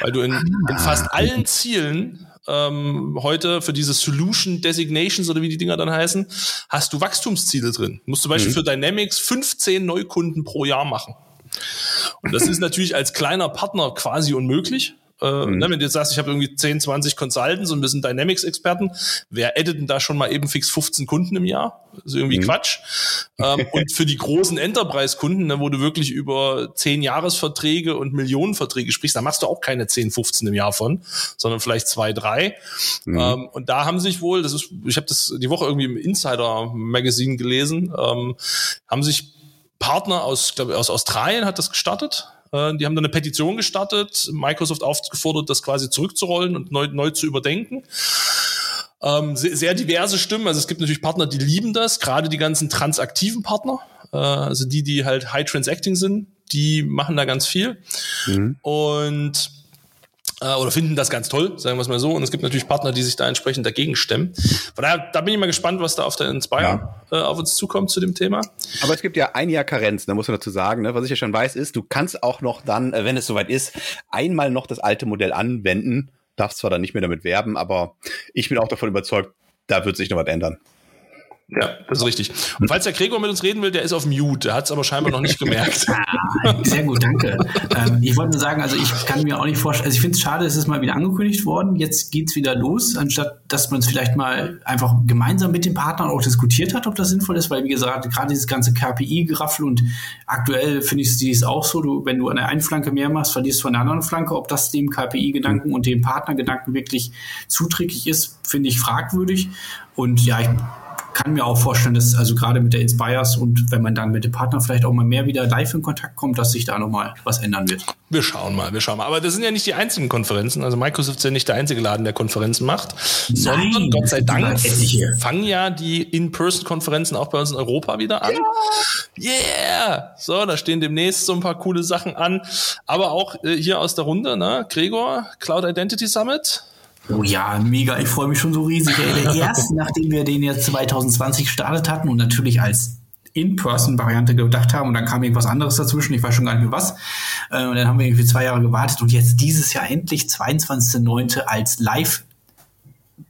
Weil du in, in fast allen Zielen ähm, heute für diese Solution Designations oder wie die Dinger dann heißen, hast du Wachstumsziele drin. Du musst zum Beispiel für Dynamics 15 Neukunden pro Jahr machen. Und das ist [LAUGHS] natürlich als kleiner Partner quasi unmöglich. Äh, mhm. ne, wenn du jetzt sagst, ich habe irgendwie 10, 20 Consultants und wir sind Dynamics-Experten, wer addet denn da schon mal eben fix 15 Kunden im Jahr? Das ist irgendwie mhm. Quatsch. Ähm, [LAUGHS] und für die großen Enterprise-Kunden, ne, wo du wirklich über 10 Jahresverträge und Millionenverträge sprichst, da machst du auch keine 10, 15 im Jahr von, sondern vielleicht zwei, drei. Mhm. Ähm, und da haben sich wohl, das ist, ich habe das die Woche irgendwie im Insider-Magazin gelesen, ähm, haben sich Partner aus, glaube aus Australien hat das gestartet. Äh, die haben dann eine Petition gestartet, Microsoft aufgefordert, das quasi zurückzurollen und neu, neu zu überdenken. Ähm, sehr, sehr diverse Stimmen. Also es gibt natürlich Partner, die lieben das, gerade die ganzen transaktiven Partner, äh, also die, die halt high transacting sind, die machen da ganz viel. Mhm. Und äh, oder finden das ganz toll, sagen wir es mal so. Und es gibt natürlich Partner, die sich da entsprechend dagegen stemmen. Von daher, da bin ich mal gespannt, was da auf der Inspire ja. äh, auf uns zukommt zu dem Thema. Aber es gibt ja ein Jahr Karenz, da muss man dazu sagen. Ne? Was ich ja schon weiß, ist, du kannst auch noch dann, äh, wenn es soweit ist, einmal noch das alte Modell anwenden. Darfst zwar dann nicht mehr damit werben, aber ich bin auch davon überzeugt, da wird sich noch was ändern. Ja, das ist richtig. Und falls der Gregor mit uns reden will, der ist auf Mute. Der hat es aber scheinbar noch nicht gemerkt. [LAUGHS] Ah, sehr gut, danke. Ähm, ich wollte nur sagen, also ich kann mir auch nicht vorstellen, also ich finde es schade, es ist mal wieder angekündigt worden. Jetzt geht es wieder los, anstatt dass man es vielleicht mal einfach gemeinsam mit den Partnern auch diskutiert hat, ob das sinnvoll ist, weil wie gesagt, gerade dieses ganze KPI-Geraffel und aktuell finde ich es auch so, du, wenn du an der einen Flanke mehr machst, verlierst du von der anderen Flanke, ob das dem KPI-Gedanken und dem Partnergedanken wirklich zuträglich ist, finde ich fragwürdig. Und ja, ich kann mir auch vorstellen, dass also gerade mit der Inspires und wenn man dann mit dem Partner vielleicht auch mal mehr wieder live in Kontakt kommt, dass sich da nochmal was ändern wird. Wir schauen mal, wir schauen mal. Aber das sind ja nicht die einzigen Konferenzen. Also Microsoft ist ja nicht der einzige Laden, der Konferenzen macht, Nein, sondern Gott sei Dank fangen ja die In-Person-Konferenzen auch bei uns in Europa wieder an. Ja. Yeah! So, da stehen demnächst so ein paar coole Sachen an. Aber auch äh, hier aus der Runde, ne? Gregor, Cloud Identity Summit. Oh ja, mega. Ich freue mich schon so riesig. Ey. [LAUGHS] Erst nachdem wir den jetzt 2020 gestartet hatten und natürlich als In-Person-Variante gedacht haben und dann kam irgendwas anderes dazwischen, ich weiß schon gar nicht mehr was. Äh, und dann haben wir irgendwie zwei Jahre gewartet und jetzt dieses Jahr endlich 22.09. als Live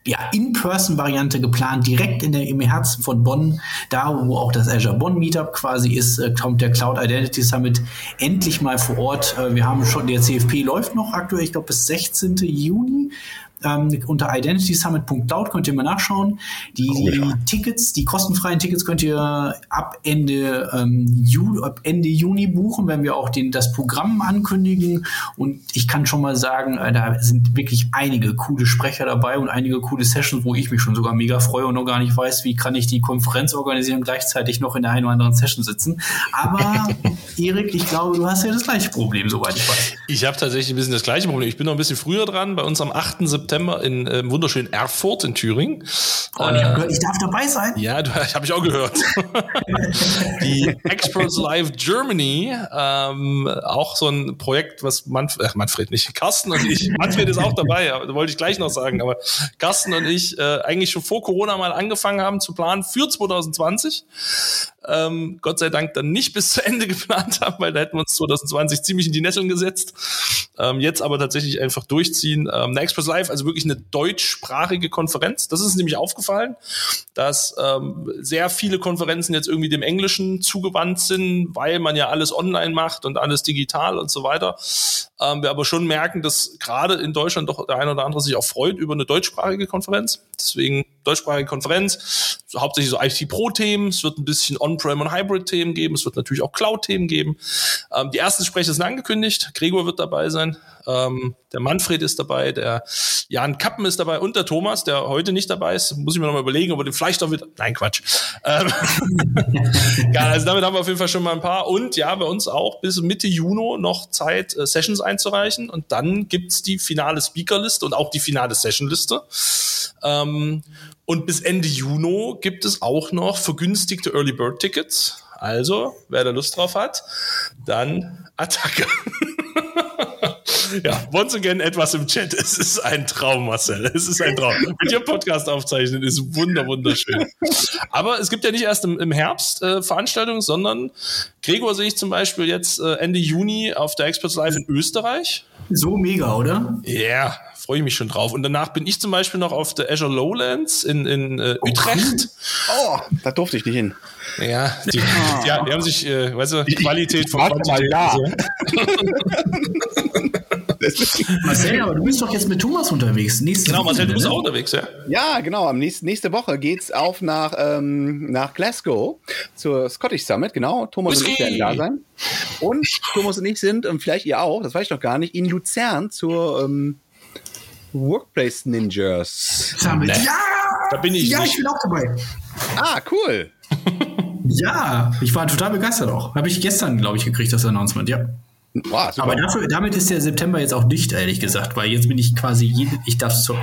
ja, In-Person-Variante geplant, direkt in der, im Herzen von Bonn, da wo auch das Azure Bonn Meetup quasi ist, äh, kommt der Cloud Identity Summit endlich mal vor Ort. Äh, wir haben schon, der CFP läuft noch aktuell, ich glaube bis 16. Juni. Ähm, unter identitysummit.cloud könnt ihr mal nachschauen. Die, cool, ja. Tickets, die kostenfreien Tickets könnt ihr ab Ende, ähm, Juli, ab Ende Juni buchen, wenn wir auch den, das Programm ankündigen. Und ich kann schon mal sagen, äh, da sind wirklich einige coole Sprecher dabei und einige coole Sessions, wo ich mich schon sogar mega freue und noch gar nicht weiß, wie kann ich die Konferenz organisieren und gleichzeitig noch in der einen oder anderen Session sitzen. Aber [LAUGHS] Erik, ich glaube, du hast ja das gleiche Problem, soweit ich weiß. Ich habe tatsächlich ein bisschen das gleiche Problem. Ich bin noch ein bisschen früher dran. Bei uns am 8. September September in äh, wunderschönen Erfurt in Thüringen. Oh, ich, äh, gehört, ich darf dabei sein. Ja, [LAUGHS] habe ich auch gehört. [LAUGHS] die Experts Live Germany, ähm, auch so ein Projekt, was Manfred, äh, Manfred nicht, Carsten und ich, Manfred ist auch dabei, aber, wollte ich gleich noch sagen, aber Carsten und ich äh, eigentlich schon vor Corona mal angefangen haben zu planen für 2020 ähm, Gott sei Dank dann nicht bis zu Ende [LAUGHS] geplant haben, weil da hätten wir uns 2020 ziemlich in die Nesseln gesetzt. Ähm, jetzt aber tatsächlich einfach durchziehen. Ähm, eine Express Live, also wirklich eine deutschsprachige Konferenz. Das ist nämlich aufgefallen, dass ähm, sehr viele Konferenzen jetzt irgendwie dem Englischen zugewandt sind, weil man ja alles online macht und alles digital und so weiter. Ähm, wir aber schon merken, dass gerade in Deutschland doch der eine oder andere sich auch freut über eine deutschsprachige Konferenz. Deswegen deutschsprachige Konferenz, so hauptsächlich so IT-Pro-Themen. Es wird ein bisschen On-Prem und Hybrid-Themen geben. Es wird natürlich auch Cloud-Themen geben. Ähm, die ersten Sprecher sind angekündigt. Gregor wird dabei sein. Ähm, der Manfred ist dabei, der Jan Kappen ist dabei und der Thomas, der heute nicht dabei ist. Muss ich mir nochmal überlegen, ob er den vielleicht auch wieder. Nein, Quatsch. Ähm, [LAUGHS] ja, also damit haben wir auf jeden Fall schon mal ein paar. Und ja, bei uns auch bis Mitte Juni noch Zeit, äh, Sessions einzureichen. Und dann gibt's die finale Speakerliste und auch die finale Sessionliste. Ähm, und bis Ende Juni gibt es auch noch vergünstigte Early Bird Tickets. Also, wer da Lust drauf hat, dann Attacke. [LAUGHS] ja, once again etwas im Chat. Es ist ein Traum, Marcel. Es ist ein Traum. Mit dir Podcast aufzeichnen ist wunder, wunderschön. Aber es gibt ja nicht erst im, im Herbst äh, Veranstaltungen, sondern Gregor sehe ich zum Beispiel jetzt äh, Ende Juni auf der Experts Live in Österreich. So mega, oder? Ja, yeah, freue ich mich schon drauf. Und danach bin ich zum Beispiel noch auf der Azure Lowlands in, in äh, Utrecht. Oh, da durfte ich nicht hin. Ja, die, oh. ja, die haben sich, äh, weißt du, Qualität von Quantität. Ja. [LAUGHS] [LAUGHS] [LAUGHS] Marcel, aber du bist doch jetzt mit Thomas unterwegs. Nächste genau, Marcel, du bist auch unterwegs, ja? Ja, genau. Am nächsten, nächste Woche geht's auf nach, ähm, nach Glasgow zur Scottish Summit. Genau. Thomas Whisky. und ich werden da sein. Und Thomas und ich sind, und vielleicht ihr auch, das weiß ich noch gar nicht, in Luzern zur ähm, Workplace Ninjas. Summit. Ja! Da bin ich. Ja, nicht. ich bin auch dabei. Ah, cool. ja, ich war total begeistert auch. Habe ich gestern, glaube ich, gekriegt, das Announcement, ja. Boah, Aber dafür, damit ist der September jetzt auch dicht, ehrlich gesagt, weil jetzt bin ich quasi, jeden, ich darf zu, äh,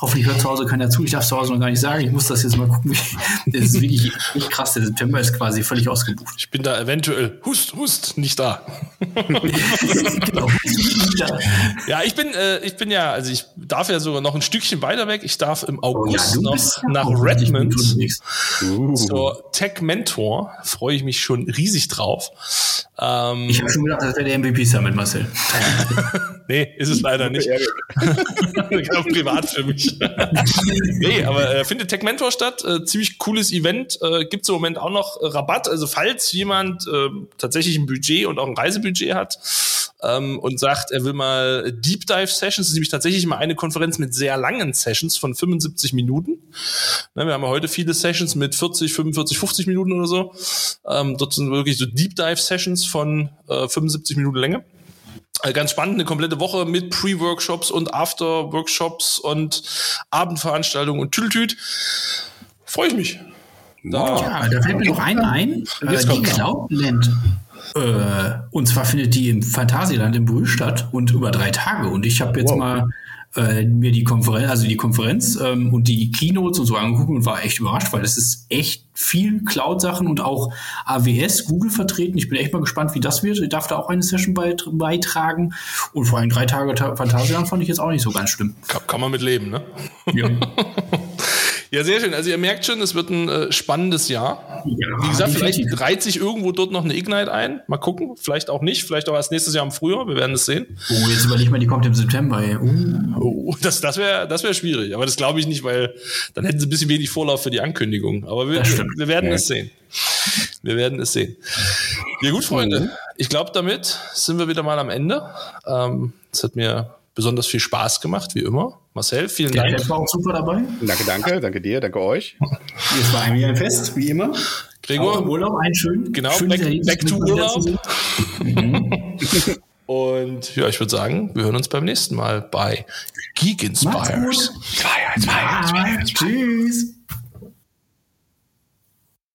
hoffentlich hört zu Hause keiner zu, ich darf zu Hause noch gar nicht sagen, ich muss das jetzt mal gucken. [LAUGHS] das ist wirklich nicht krass, der September ist quasi völlig ausgebucht. Ich bin da eventuell, hust, hust, nicht da. [LAUGHS] genau, Ja, ich bin, äh, ich bin ja, also ich darf ja sogar noch ein Stückchen weiter weg. Ich darf im August oh ja, noch nach Redmond uh. zur Tech Mentor. Freue ich mich schon riesig drauf. Ähm, ich habe schon gedacht, das wäre der MVP Summit, Marcel. [LAUGHS] nee, ist es leider nicht. Ganz [LAUGHS] privat für mich. [LAUGHS] nee, aber äh, findet Tech Mentor statt. Äh, ziemlich cooles Event. Äh, Gibt es im Moment auch noch Rabatt. Also falls jemand äh, tatsächlich ein Budget und auch ein Reisebudget hat ähm, und sagt, er will mal Deep Dive Sessions, das ist nämlich tatsächlich mal eine Konferenz mit sehr langen Sessions von 75 Minuten. Ne, wir haben ja heute viele Sessions mit 40, 45, 50 Minuten oder so. Ähm, dort sind wirklich so Deep Dive Sessions von äh, 75 Minuten Länge. Äh, ganz spannend, eine komplette Woche mit Pre-Workshops und After-Workshops und Abendveranstaltungen und Tüdeltüt. Freue ich mich. Da, ja, da fällt mir noch eine ein, äh, die Cloudland. Äh, und zwar findet die im Phantasialand in Brühl statt und über drei Tage. Und ich habe jetzt wow. mal äh, mir die Konferenz, also die Konferenz ähm, und die Keynotes und so angeguckt und war echt überrascht, weil es ist echt viel Cloud-Sachen und auch AWS, Google vertreten. Ich bin echt mal gespannt, wie das wird. Ich darf da auch eine Session beitragen. Und vor allem drei Tage Phantasialand fand ich jetzt auch nicht so ganz schlimm. Kann, kann man mit leben, ne? Ja. [LAUGHS] Ja, sehr schön. Also ihr merkt schon, es wird ein äh, spannendes Jahr. Ja, Wie gesagt, vielleicht reiht sich irgendwo dort noch eine Ignite ein. Mal gucken. Vielleicht auch nicht. Vielleicht auch erst nächstes Jahr im Frühjahr. Wir werden es sehen. Oh, jetzt überleg mal, die kommt im September. Ey. Uh. Oh, das das wäre das wär schwierig. Aber das glaube ich nicht, weil dann hätten sie ein bisschen wenig Vorlauf für die Ankündigung. Aber wir, wir, werden ja. es sehen. Wir werden es sehen. Ja gut, Freunde. Mhm. Ich glaube, damit sind wir wieder mal am Ende. Ähm, es hat mir besonders viel Spaß gemacht, wie immer. Marcel, vielen Dank. Das war auch super dabei. Danke, danke, danke dir, danke euch. Es war ein Fest, wie immer. Gregor. Auch im Urlaub ein schön. Genau, schön back, back to Urlaub. [LAUGHS] Und ja, ich würde sagen, wir hören uns beim nächsten Mal bei Geek Inspires. Tschüss.